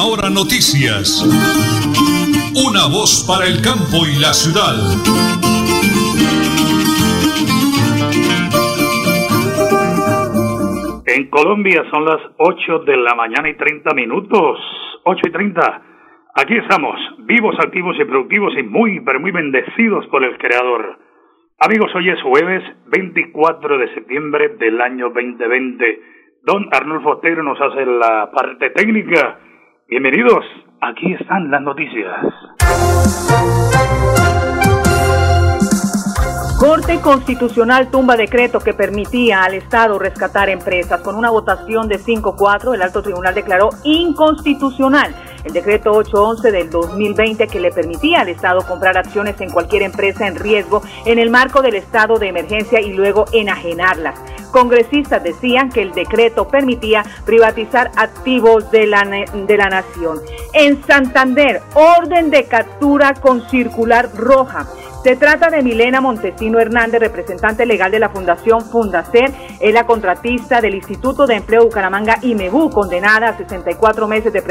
Última Hora Noticias. Una voz para el campo y la ciudad. En Colombia son las 8 de la mañana y 30 minutos. 8 y 30. Aquí estamos, vivos, activos y productivos y muy, pero muy bendecidos por el Creador. Amigos, hoy es jueves 24 de septiembre del año 2020. Don Arnulfo Otero nos hace la parte técnica. Bienvenidos, aquí están las noticias. Corte Constitucional tumba decreto que permitía al Estado rescatar empresas. Con una votación de 5-4, el Alto Tribunal declaró inconstitucional el decreto 811 del 2020 que le permitía al Estado comprar acciones en cualquier empresa en riesgo en el marco del estado de emergencia y luego enajenarlas. Congresistas decían que el decreto permitía privatizar activos de la, de la nación. En Santander, orden de captura con circular roja. Se trata de Milena Montesino Hernández, representante legal de la Fundación Fundacer, es la contratista del Instituto de Empleo Bucaramanga MEBU, condenada a 64 meses de,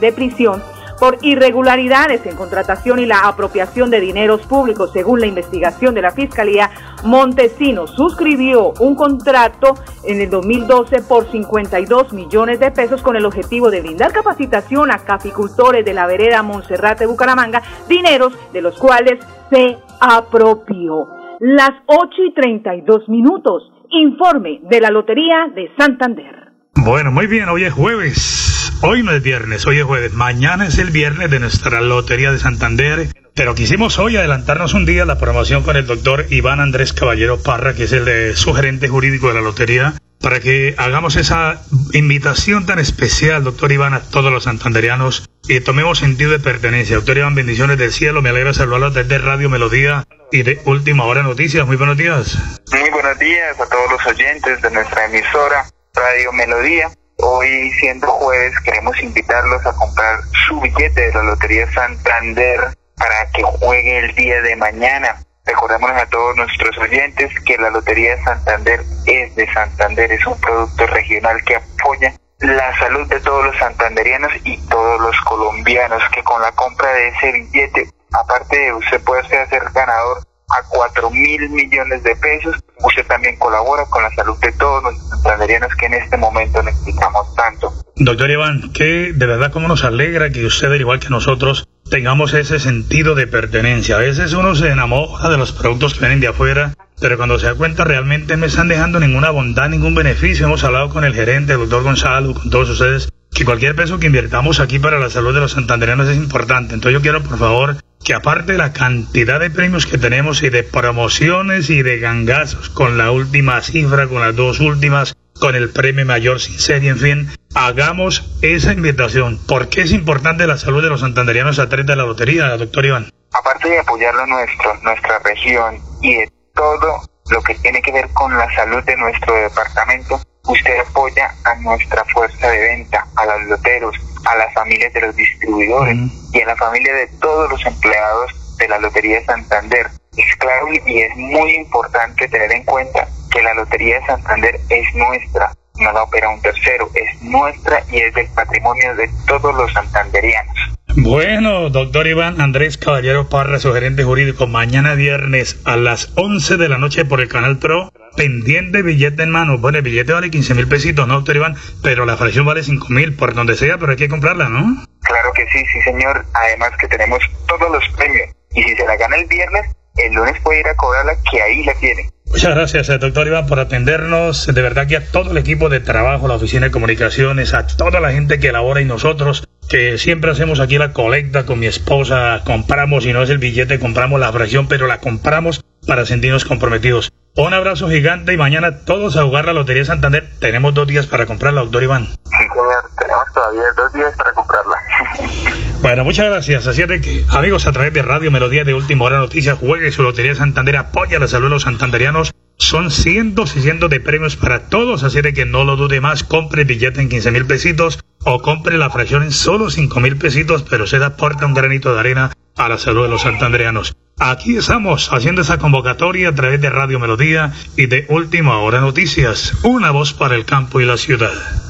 de prisión por irregularidades en contratación y la apropiación de dineros públicos. Según la investigación de la Fiscalía, Montesino suscribió un contrato en el 2012 por 52 millones de pesos con el objetivo de brindar capacitación a caficultores de la vereda Monserrate Bucaramanga, dineros de los cuales se apropió. Las 8 y 32 minutos. Informe de la Lotería de Santander. Bueno, muy bien, hoy es jueves. Hoy no es viernes, hoy es jueves. Mañana es el viernes de nuestra Lotería de Santander. Pero quisimos hoy adelantarnos un día la promoción con el doctor Iván Andrés Caballero Parra, que es el de, su gerente jurídico de la Lotería, para que hagamos esa invitación tan especial, doctor Iván, a todos los santanderianos y tomemos sentido de pertenencia. Doctor Iván, bendiciones del cielo. Me alegra saludarlos desde Radio Melodía y de Última Hora Noticias. Muy buenos días. Muy buenos días a todos los oyentes de nuestra emisora Radio Melodía. Hoy, siendo jueves, queremos invitarlos a comprar su billete de la Lotería Santander para que juegue el día de mañana. Recordémonos a todos nuestros oyentes que la Lotería Santander es de Santander, es un producto regional que apoya la salud de todos los santanderianos y todos los colombianos, que con la compra de ese billete, aparte de usted puede ser ganador a 4 mil millones de pesos. Usted también colabora con la salud de todos los santanderianos que en este momento necesitamos tanto. Doctor Iván, que de verdad como nos alegra que usted, al igual que nosotros, tengamos ese sentido de pertenencia. A veces uno se enamora de los productos que vienen de afuera, pero cuando se da cuenta realmente no están dejando ninguna bondad, ningún beneficio. Hemos hablado con el gerente, el doctor Gonzalo, con todos ustedes, que cualquier peso que invirtamos aquí para la salud de los santanderianos es importante. Entonces yo quiero, por favor, que aparte de la cantidad de premios que tenemos y de promociones y de gangazos con la última cifra, con las dos últimas, con el premio mayor sin serie, en fin, hagamos esa invitación. ¿Por qué es importante la salud de los santanderianos a través de la lotería, doctor Iván? Aparte de apoyar lo nuestro, nuestra región y de todo lo que tiene que ver con la salud de nuestro departamento, usted apoya a nuestra fuerza de venta, a los loteros, a las familias de los distribuidores y a la familia de todos los empleados de la Lotería de Santander. Es claro y es muy importante tener en cuenta que la Lotería de Santander es nuestra, no la opera un tercero, es nuestra y es del patrimonio de todos los santanderianos. Bueno, doctor Iván Andrés Caballero Parra, su gerente jurídico, mañana viernes a las 11 de la noche por el Canal Pro, pendiente billete en mano. Bueno, el billete vale 15 mil pesitos, ¿no, doctor Iván? Pero la fracción vale 5 mil, por donde sea, pero hay que comprarla, ¿no? Claro que sí, sí, señor. Además que tenemos todos los premios. Y si se la gana el viernes, el lunes puede ir a cobrarla, que ahí la tiene. Muchas gracias, eh, doctor Iván, por atendernos. De verdad que a todo el equipo de trabajo, la oficina de comunicaciones, a toda la gente que labora y nosotros, que siempre hacemos aquí la colecta con mi esposa, compramos, y no es el billete, compramos la fracción, pero la compramos para sentirnos comprometidos. Un abrazo gigante y mañana todos a jugar la Lotería Santander. Tenemos dos días para comprarla, doctor Iván. Sí, señor, tenemos todavía dos días para comprarla. Bueno, muchas gracias. Así es de que, amigos, a través de Radio Melodía de Última Hora Noticias, juegue su Lotería Santander, apoya la salud de los santanderianos. Son cientos y cientos de premios para todos, así de que no lo dude más, compre el billete en 15 mil pesitos o compre la fracción en solo 5 mil pesitos, pero se aporta un granito de arena a la salud de los santanderianos. Aquí estamos haciendo esa convocatoria a través de Radio Melodía y de Última Hora Noticias, una voz para el campo y la ciudad.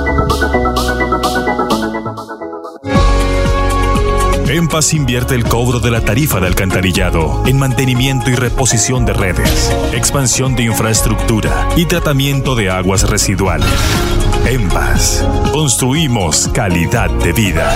Paz invierte el cobro de la tarifa de alcantarillado en mantenimiento y reposición de redes, expansión de infraestructura y tratamiento de aguas residuales. En Paz, construimos calidad de vida.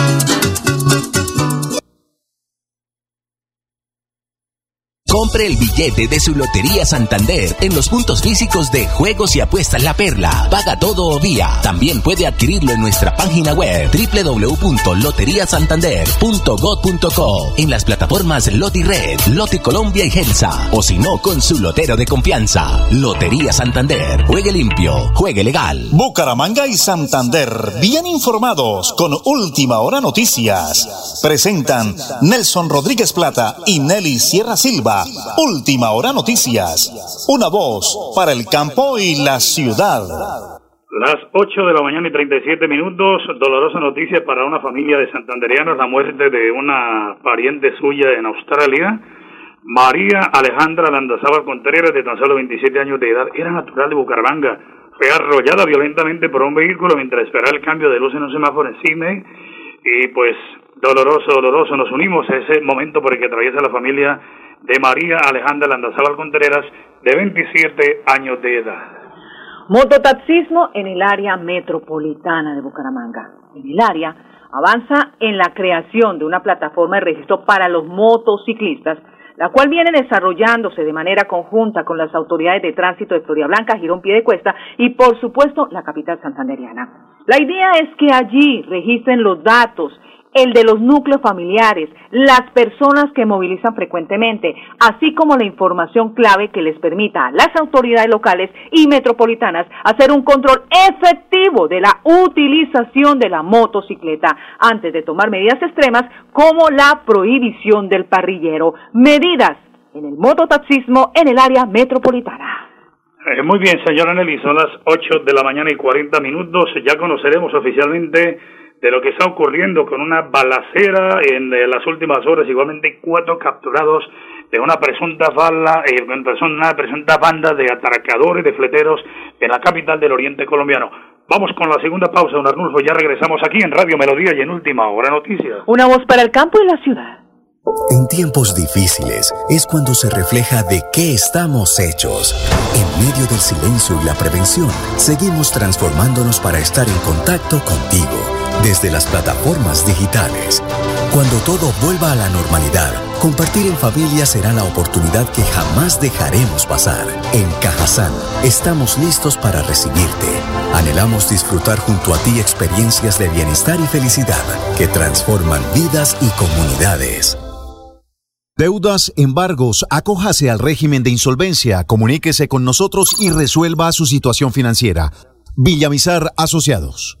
Compre el billete de su Lotería Santander en los puntos físicos de Juegos y Apuestas La Perla. Paga todo o vía. También puede adquirirlo en nuestra página web www.loteriasantander.gov.co en las plataformas Loti Red, Loti Colombia y Gelsa o si no con su lotero de confianza. Lotería Santander. Juegue limpio, juegue legal. Bucaramanga y Santander, bien informados con Última Hora Noticias. Presentan Nelson Rodríguez Plata y Nelly Sierra Silva. Última Hora Noticias. Una voz para el campo y la ciudad. Las 8 de la mañana y 37 minutos, dolorosa noticia para una familia de santanderianos, la muerte de una pariente suya en Australia. María Alejandra Landazábal Contreras, de tan solo 27 años de edad, era natural de Bucaramanga. Fue arrollada violentamente por un vehículo mientras esperaba el cambio de luz en un semáforo en Sydney. Y pues, doloroso, doloroso, nos unimos a ese momento por el que atraviesa la familia de María Alejandra Landazábal Contreras, de 27 años de edad. Mototaxismo en el área metropolitana de Bucaramanga. En el área avanza en la creación de una plataforma de registro para los motociclistas, la cual viene desarrollándose de manera conjunta con las autoridades de tránsito de Floria Blanca, Girón Piedecuesta y, por supuesto, la capital santanderiana. La idea es que allí registren los datos el de los núcleos familiares, las personas que movilizan frecuentemente, así como la información clave que les permita a las autoridades locales y metropolitanas hacer un control efectivo de la utilización de la motocicleta antes de tomar medidas extremas como la prohibición del parrillero. Medidas en el mototaxismo en el área metropolitana. Eh, muy bien, señora Nelly, son las 8 de la mañana y 40 minutos. Ya conoceremos oficialmente de lo que está ocurriendo con una balacera en eh, las últimas horas, igualmente cuatro capturados de una presunta bala, eh, una presunta banda de atracadores, de fleteros en la capital del oriente colombiano. Vamos con la segunda pausa, don Arnulfo, ya regresamos aquí en Radio Melodía y en Última Hora Noticias. Una voz para el campo y la ciudad. En tiempos difíciles es cuando se refleja de qué estamos hechos. En medio del silencio y la prevención, seguimos transformándonos para estar en contacto contigo desde las plataformas digitales. Cuando todo vuelva a la normalidad, compartir en familia será la oportunidad que jamás dejaremos pasar. En Cajazán estamos listos para recibirte. Anhelamos disfrutar junto a ti experiencias de bienestar y felicidad que transforman vidas y comunidades. Deudas, embargos, acójase al régimen de insolvencia, comuníquese con nosotros y resuelva su situación financiera. Villamizar Asociados.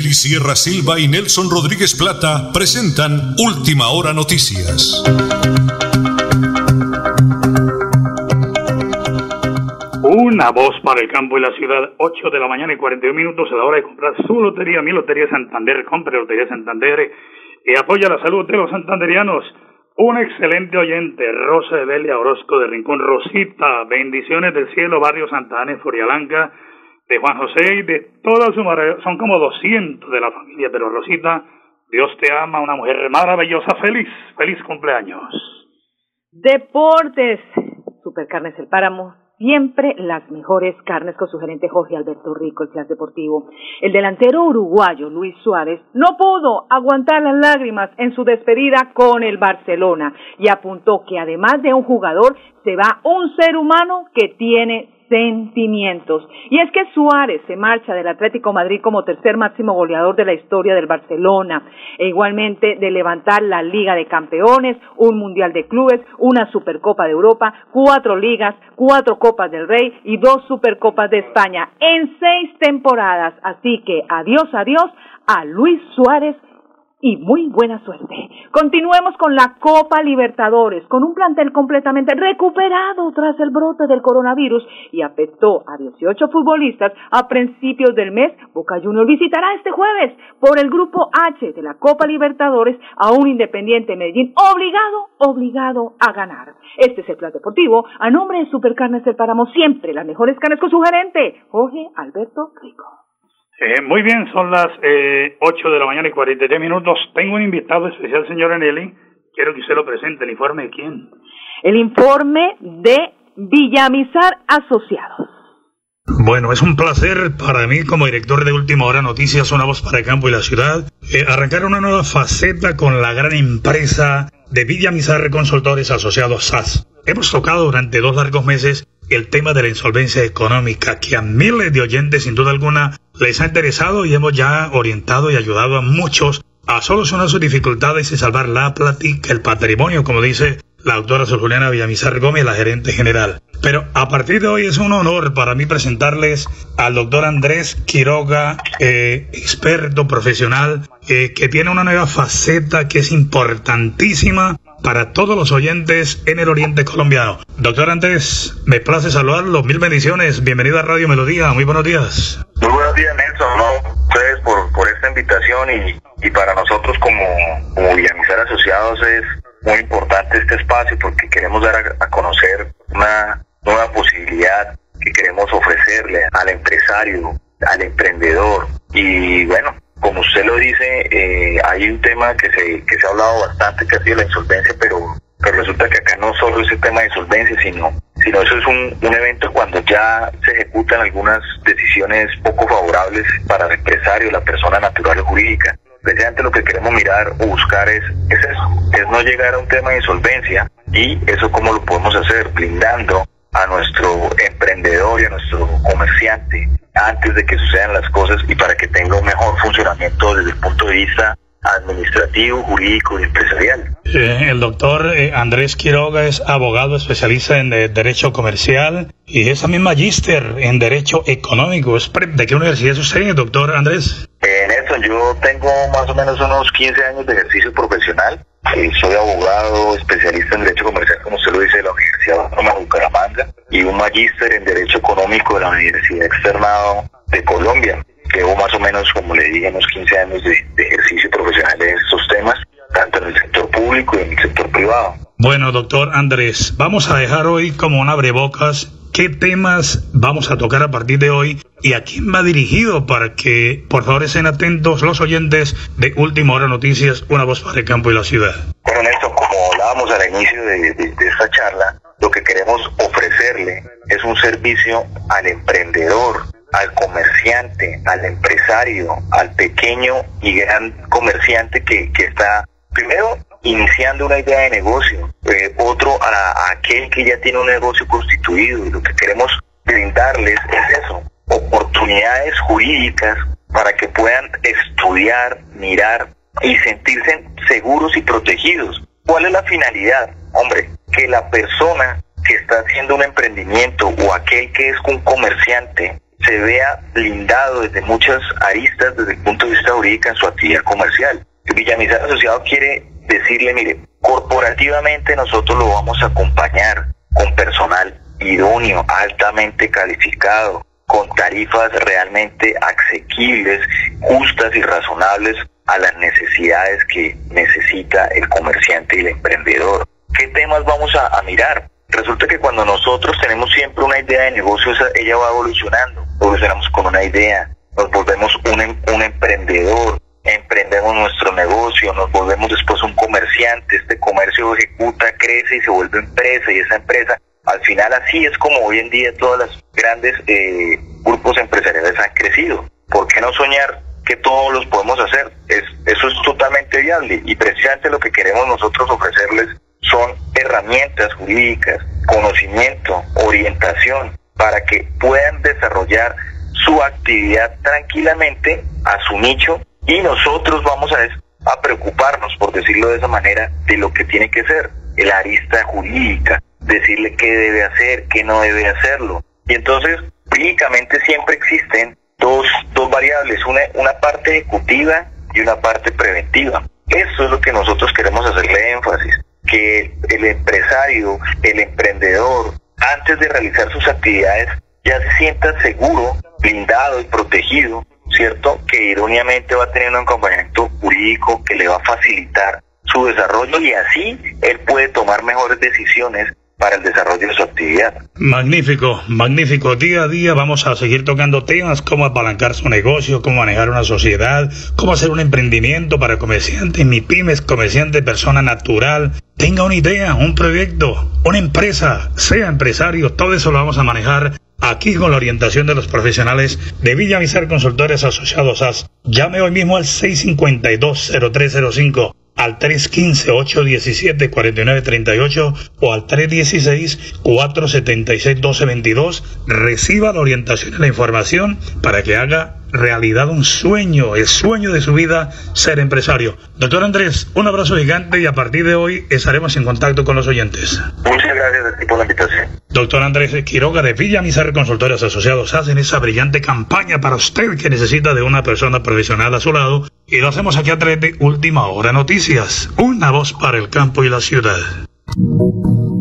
Nelly Sierra Silva y Nelson Rodríguez Plata presentan Última Hora Noticias. Una voz para el campo y la ciudad, 8 de la mañana y 41 minutos. A la hora de comprar su lotería, mi lotería Santander, compre Lotería Santander y apoya la salud de los santanderianos. Un excelente oyente, Rosa de Belia Orozco de Rincón, Rosita, bendiciones del cielo, barrio Santa Ana, Blanca de Juan José y de toda su son como 200 de la familia, pero Rosita, Dios te ama, una mujer maravillosa, feliz, feliz cumpleaños. Deportes, Supercarnes El Páramo, siempre las mejores carnes con su gerente Jorge Alberto Rico, el Club Deportivo. El delantero uruguayo Luis Suárez no pudo aguantar las lágrimas en su despedida con el Barcelona y apuntó que además de un jugador se va un ser humano que tiene sentimientos. Y es que Suárez se marcha del Atlético Madrid como tercer máximo goleador de la historia del Barcelona, e igualmente de levantar la Liga de Campeones, un Mundial de Clubes, una Supercopa de Europa, cuatro ligas, cuatro Copas del Rey y dos Supercopas de España en seis temporadas. Así que adiós, adiós a Luis Suárez y muy buena suerte. Continuemos con la Copa Libertadores, con un plantel completamente recuperado tras el brote del coronavirus y afectó a 18 futbolistas a principios del mes. Boca Juniors visitará este jueves por el grupo H de la Copa Libertadores a un Independiente Medellín obligado, obligado a ganar. Este es el plan deportivo a nombre de Supercarnes del Páramo, siempre las mejores carnes con su gerente, Jorge Alberto Rico. Eh, muy bien, son las eh, 8 de la mañana y 43 minutos. Tengo un invitado especial, señora Nelly. Quiero que usted lo presente. ¿El informe de quién? El informe de Villamizar Asociados. Bueno, es un placer para mí como director de Última Hora Noticias, una voz para el campo y la ciudad, eh, arrancar una nueva faceta con la gran empresa de Villamizar Consultores Asociados SAS. Hemos tocado durante dos largos meses el tema de la insolvencia económica que a miles de oyentes sin duda alguna les ha interesado y hemos ya orientado y ayudado a muchos a solucionar sus dificultades y salvar la plática, el patrimonio, como dice la Sor Juliana Villamizar Gómez, la gerente general. Pero a partir de hoy es un honor para mí presentarles al doctor Andrés Quiroga, eh, experto profesional, eh, que tiene una nueva faceta que es importantísima para todos los oyentes en el Oriente Colombiano. Doctor Andrés, me place saludarlo. Mil bendiciones. Bienvenido a Radio Melodía. Muy buenos días. Muy buenos días, Nelson. ¿no? Ustedes por, esta invitación y, para nosotros como, como Villamizar Asociados es muy importante este espacio porque queremos dar a conocer una nueva posibilidad que queremos ofrecerle al empresario, al emprendedor y bueno, como usted lo dice, eh, hay un tema que se, que se ha hablado bastante, que ha sido la insolvencia, pero, pero resulta que acá no solo es el tema de insolvencia, sino, sino eso es un, un evento cuando ya se ejecutan algunas decisiones poco favorables para el empresario, la persona natural o jurídica. Precisamente lo que queremos mirar o buscar es, es eso, es no llegar a un tema de insolvencia y eso cómo lo podemos hacer, blindando a nuestro emprendedor y a nuestro comerciante antes de que sucedan las cosas y para que tenga un mejor funcionamiento desde el punto de vista administrativo, jurídico y empresarial. Eh, el doctor eh, Andrés Quiroga es abogado especialista en eh, Derecho Comercial y es también magíster en Derecho Económico. ¿De qué universidad es usted, doctor Andrés? Nelson, yo tengo más o menos unos 15 años de ejercicio profesional. Soy abogado especialista en Derecho Comercial, como usted lo dice, de la Universidad Autónoma de Bucaramanga y un magíster en Derecho Económico de la Universidad Externado de Colombia. Llevo más o menos, como le dije, unos 15 años de, ejercicio profesional en estos temas, tanto en el sector público y en el sector privado. Bueno, doctor Andrés, vamos a dejar hoy como un abrebocas qué temas vamos a tocar a partir de hoy y a quién va dirigido para que por favor estén atentos los oyentes de Última Hora Noticias, una voz para el campo y la ciudad. Bueno, Néstor, como hablábamos al inicio de esta charla, lo que queremos ofrecerle es un servicio al emprendedor, al comerciante, al empresario, al pequeño y gran comerciante que, está primero iniciando una idea de negocio, eh, otro a, aquel que ya tiene un negocio constituido y lo que queremos brindarles es eso, oportunidades jurídicas para que puedan estudiar, mirar y sentirse seguros y protegidos. ¿Cuál es la finalidad? Hombre, que la persona que está haciendo un emprendimiento o aquel que es un comerciante se vea blindado desde muchas aristas desde el punto de vista jurídico en su actividad comercial. Villamizar Asociado quiere decirle, mire, corporativamente nosotros lo vamos a acompañar con personal idóneo, altamente calificado, con tarifas realmente asequibles, justas y razonables a las necesidades que necesita el comerciante y el emprendedor. ¿Qué temas vamos a, mirar? Resulta que cuando nosotros tenemos siempre una idea de negocio, ella va evolucionando. Evolucionamos con una idea, nos volvemos un, em, un emprendedor, emprendemos nuestro negocio, nos volvemos después un comerciante, este comercio ejecuta, crece y se vuelve empresa y esa empresa, al final así es como hoy en día todas las grandes eh, grupos empresariales han crecido. ¿Por qué no soñar que todos los podemos hacer? Es, eso es totalmente viable y precisamente lo que queremos nosotros ofrecerles son herramientas jurídicas, conocimiento, orientación, para que puedan desarrollar su actividad tranquilamente a su nicho y nosotros vamos a, a preocuparnos, por decirlo de esa manera, de lo que tiene que ser el arista jurídica, decirle qué debe hacer, qué no debe hacerlo. Y entonces, jurídicamente siempre existen dos, dos variables, una, una parte ejecutiva y una parte preventiva. Eso es lo que nosotros queremos hacerle énfasis que el empresario, el emprendedor, antes de realizar sus actividades, ya se sienta seguro, blindado y protegido, ¿cierto? Que irónicamente va a tener un acompañamiento jurídico que le va a facilitar su desarrollo y así él puede tomar mejores decisiones para el desarrollo de su actividad. Magnífico, magnífico. Día a día vamos a seguir tocando temas como apalancar su negocio, cómo manejar una sociedad, cómo hacer un emprendimiento para comerciantes, mi pymes, comerciante, persona natural. Tenga una idea, un proyecto, una empresa, sea empresario, todo eso lo vamos a manejar aquí con la orientación de los profesionales de Villamizar Consultores Asociados AS. Llame hoy mismo al 652-0305 al 315-817-4938 o al 316-476-1222. Reciba la orientación y la información para que haga realidad un sueño, el sueño de su vida, ser empresario. Doctor Andrés, un abrazo gigante y a partir de hoy estaremos en contacto con los oyentes. Muchas gracias por la invitación. Doctor Andrés Quiroga de Villa Mizar Consultores Asociados hacen esa brillante campaña para usted que necesita de una persona profesional a su lado y lo hacemos aquí a través de Última Hora Noticias, una voz para el campo y la ciudad.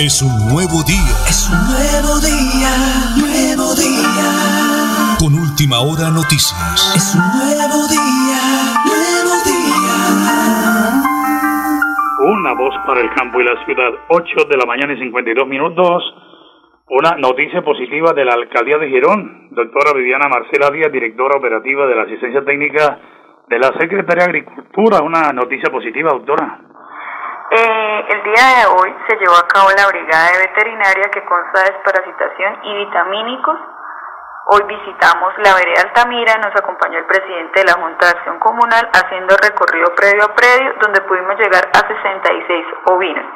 Es un nuevo día. Es un nuevo día, nuevo día. Con última hora noticias. Es un nuevo día, nuevo día. Una voz para el campo y la ciudad. 8 de la mañana y 52 minutos. Una noticia positiva de la alcaldía de Girón. Doctora Viviana Marcela Díaz, directora operativa de la asistencia técnica de la Secretaría de Agricultura. Una noticia positiva, doctora. Eh, el día de hoy se llevó a cabo la brigada de veterinaria que consta de desparasitación y vitamínicos. Hoy visitamos la vereda Altamira, nos acompañó el presidente de la Junta de Acción Comunal haciendo recorrido predio a predio donde pudimos llegar a 66 ovinos.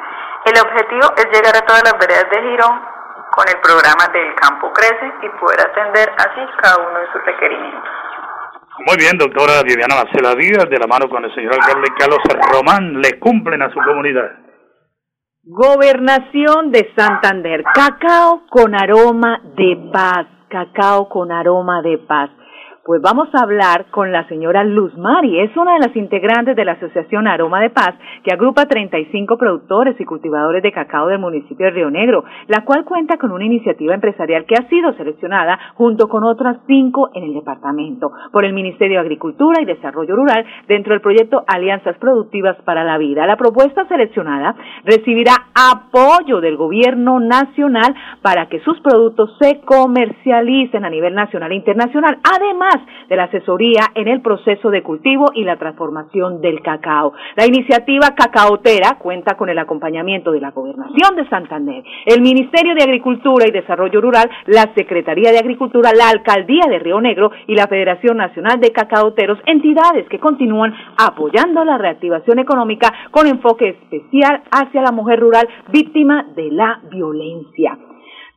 El objetivo es llegar a todas las veredas de Girón con el programa del campo crece y poder atender así cada uno de sus requerimientos. Muy bien, doctora Viviana Marcela Díaz, de la mano con el señor alcalde Carlos Román, le cumplen a su comunidad. Gobernación de Santander, cacao con aroma de paz, cacao con aroma de paz. Pues vamos a hablar con la señora Luz Mari, es una de las integrantes de la Asociación Aroma de Paz, que agrupa 35 productores y cultivadores de cacao del municipio de Río Negro, la cual cuenta con una iniciativa empresarial que ha sido seleccionada junto con otras cinco en el departamento por el Ministerio de Agricultura y Desarrollo Rural dentro del proyecto Alianzas Productivas para la Vida. La propuesta seleccionada recibirá apoyo del gobierno nacional para que sus productos se comercialicen a nivel nacional e internacional, además de la asesoría en el proceso de cultivo y la transformación del cacao. La iniciativa cacaotera cuenta con el acompañamiento de la Gobernación de Santander, el Ministerio de Agricultura y Desarrollo Rural, la Secretaría de Agricultura, la Alcaldía de Río Negro y la Federación Nacional de Cacaoteros, entidades que continúan apoyando la reactivación económica con enfoque especial hacia la mujer rural víctima de la violencia.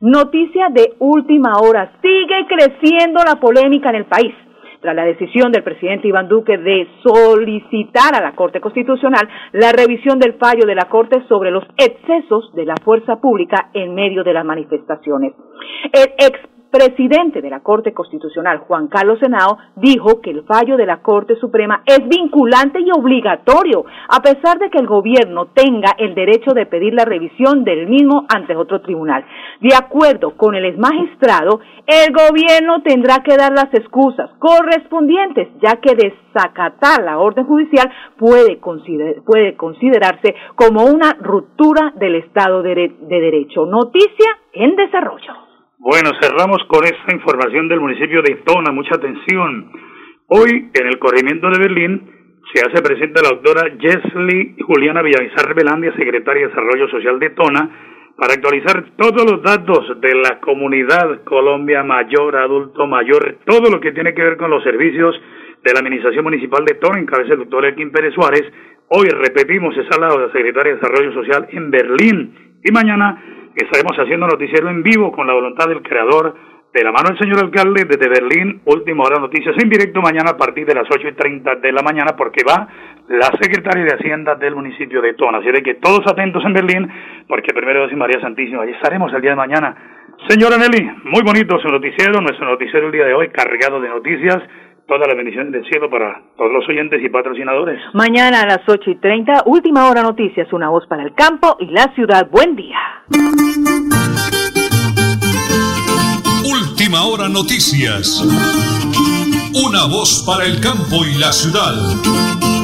Noticia de última hora. Sigue creciendo la polémica en el país tras la decisión del presidente Iván Duque de solicitar a la Corte Constitucional la revisión del fallo de la Corte sobre los excesos de la fuerza pública en medio de las manifestaciones. El ex presidente de la Corte Constitucional, Juan Carlos Senao, dijo que el fallo de la Corte Suprema es vinculante y obligatorio, a pesar de que el gobierno tenga el derecho de pedir la revisión del mismo ante otro tribunal. De acuerdo con el exmagistrado, el gobierno tendrá que dar las excusas correspondientes, ya que desacatar la orden judicial puede, puede considerarse como una ruptura del Estado de Derecho. Noticia en desarrollo. Bueno, cerramos con esta información del municipio de Tona. Mucha atención. Hoy, en el corregimiento de Berlín, se hace presente la doctora Jesly Juliana Villavizar Belandia, secretaria de Desarrollo Social de Tona, para actualizar todos los datos de la comunidad Colombia mayor, adulto mayor, todo lo que tiene que ver con los servicios de la Administración Municipal de Tona, en cabeza del doctor Elkin Pérez Suárez. Hoy repetimos esa lado de la Secretaria de Desarrollo Social en Berlín y mañana estaremos haciendo noticiero en vivo con la voluntad del creador, de la mano del señor alcalde desde Berlín, última hora noticias en directo mañana a partir de las ocho y treinta de la mañana porque va la secretaria de Hacienda del municipio de Tona. Así que todos atentos en Berlín porque primero es María Santísima. Allí estaremos el día de mañana. Señora Nelly, muy bonito su noticiero, nuestro noticiero el día de hoy cargado de noticias todas las bendiciones del cielo para todos los oyentes y patrocinadores. Mañana a las 8 y 30, última hora noticias, una voz para el campo y la ciudad. Buen día. Última hora noticias. Una voz para el campo y la ciudad.